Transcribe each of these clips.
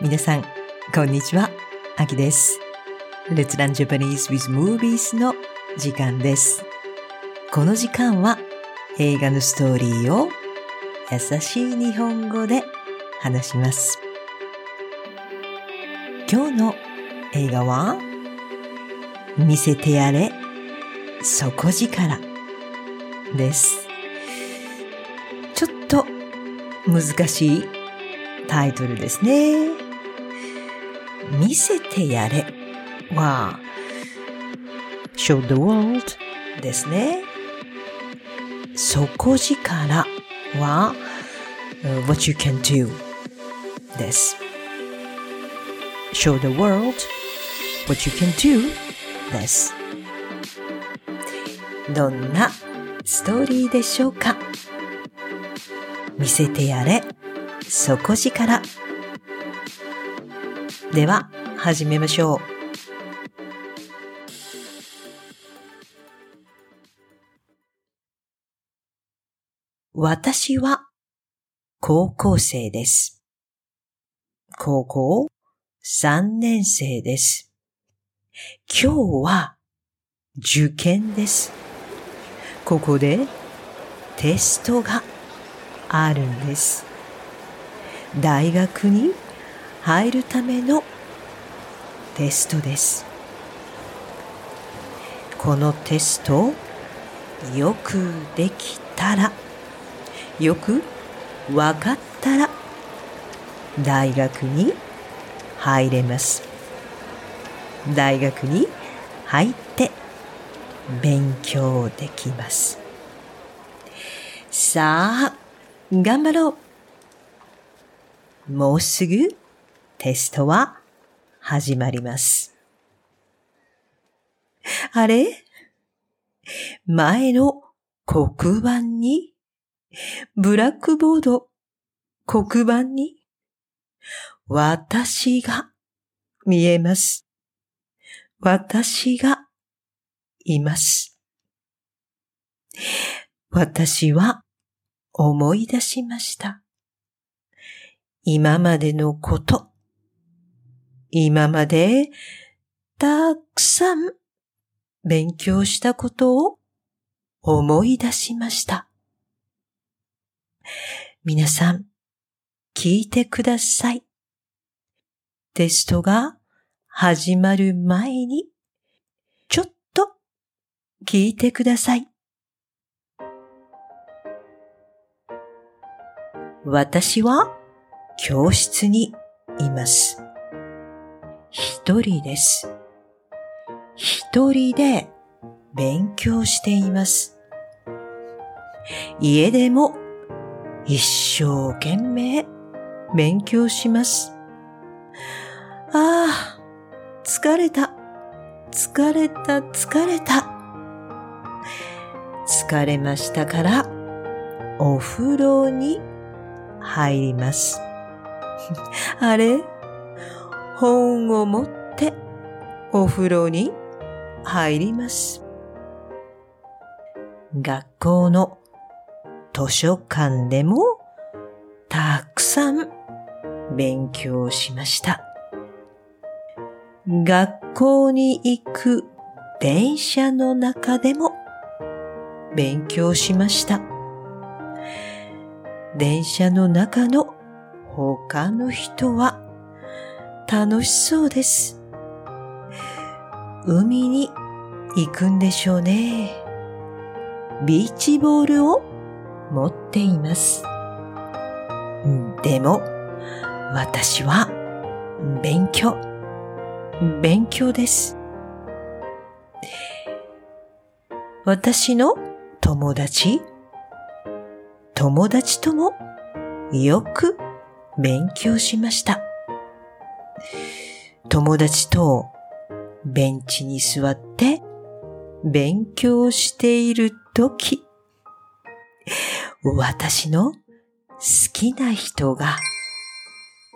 皆さん、こんにちは。あきです。Let's Learn Japanese with Movies の時間です。この時間は映画のストーリーを優しい日本語で話します。今日の映画は見せてやれ、底力です。ちょっと難しいタイトルですね。見せてやれは show the world ですね。底力は uh, what you can do です。show the world what you can do です。どんなストーリーでしょうか見せてやれ、底力。では、始めましょう。私は高校生です。高校3年生です。今日は受験です。ここでテストがあるんです。大学に入るためのテストです。このテストをよくできたら、よくわかったら、大学に入れます。大学に入って勉強できます。さあ、頑張ろう。もうすぐテストは始まります。あれ？前の黒板に、ブラックボード、黒板に、私が見えます。私がいます。私は思い出しました。今までのこと、今までたくさん勉強したことを思い出しました。皆さん、聞いてください。テストが始まる前に、ちょっと聞いてください。私は教室にいます。一人です。一人で勉強しています。家でも一生懸命勉強します。ああ、疲れた。疲れた、疲れた。疲れましたから、お風呂に入ります。あれ？本を持ってお風呂に入ります。学校の図書館でもたくさん勉強しました。学校に行く電車の中でも勉強しました。電車の中の他の人は楽しそうです。海に行くんでしょうね。ビーチボールを持っています。でも、私は勉強、勉強です。私の友達、友達ともよく勉強しました。友達とベンチに座って勉強しているとき、私の好きな人が、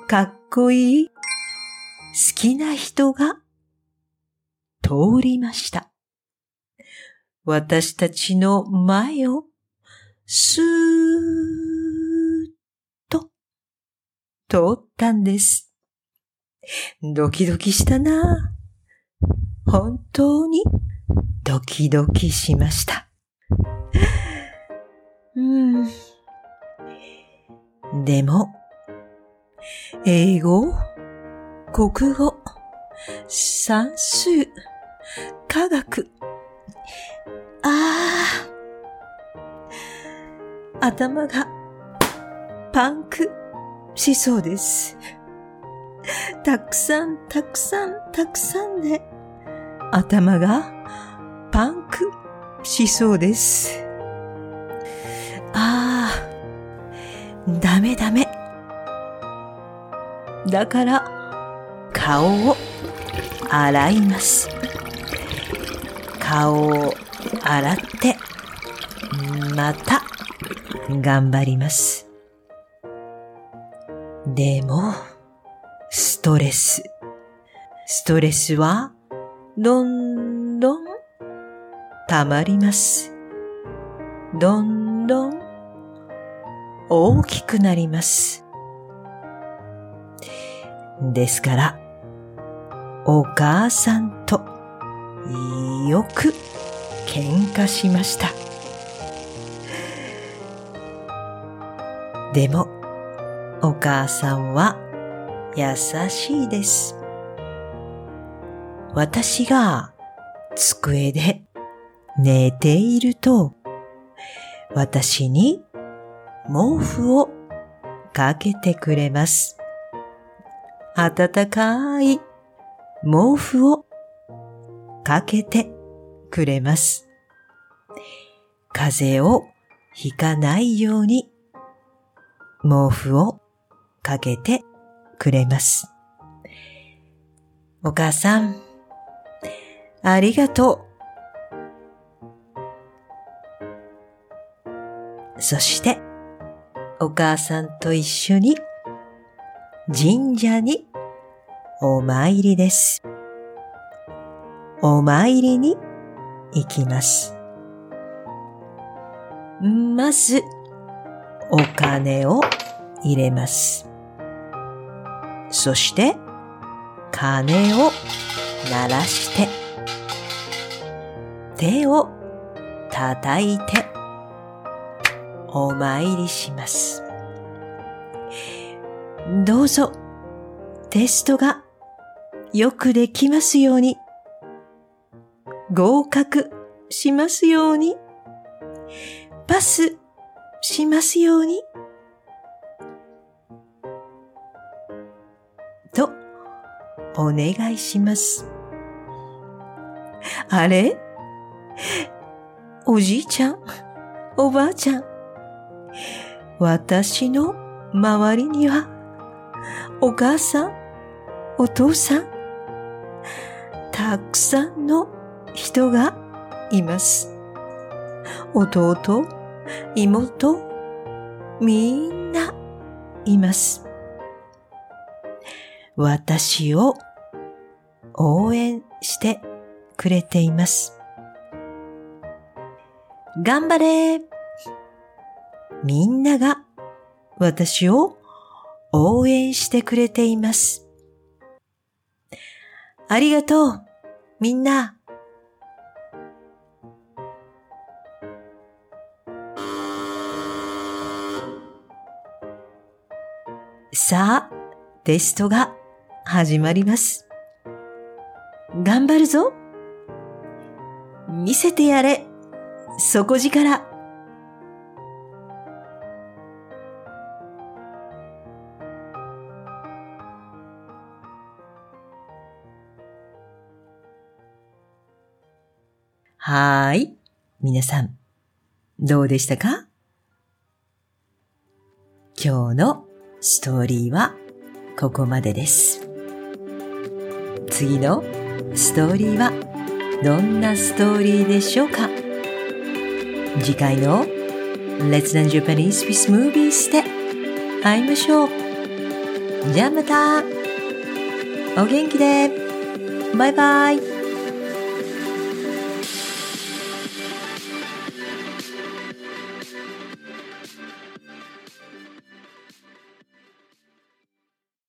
かっこいい、好きな人が通りました。私たちの前をスーッと通ったんです。ドキドキしたな。本当に？ドキドキしました。うん。でも、英語、国語、算数、科学。ああ、頭がパンクしそうです。たくさんたくさんたくさんで頭がパンクしそうです。ああ、ダメダメ。だから顔を洗います。顔を洗って、また頑張ります。でも、ストレス。ストレスは、どんどん、溜まります。どんどん、大きくなります。ですから、お母さんと、よく喧嘩しました。でも、お母さんは優しいです。私が机で寝ていると、私に毛布をかけてくれます。暖かい毛布をかけてくれます。風邪をひかないように毛布をかけてくれます。お母さん、ありがとう。そして、お母さんと一緒に神社にお参りです。お参りに行きます。まず、お金を入れます。そして、鐘を鳴らして、手を叩いて、お参りします。どうぞ、テストがよくできますように、合格しますように、パスしますように、お願いします。あれ？おじいちゃん、おばあちゃん？私の周りには、お母さん、お父さん、たくさんの人がいます。弟、妹、みんないます。私を応援してくれています。頑張れみんなが私を応援してくれています。ありがとうみんなさあ、テストが始まります。頑張るぞ見せてやれ底力はーい。皆さん、どうでしたか？今日のストーリーはここまでです。次のストーリーはどんなストーリーでしょうか？次回の Let's Learn Japanese with Movies で会いましょう。じゃあまた。お元気で。バイバイ。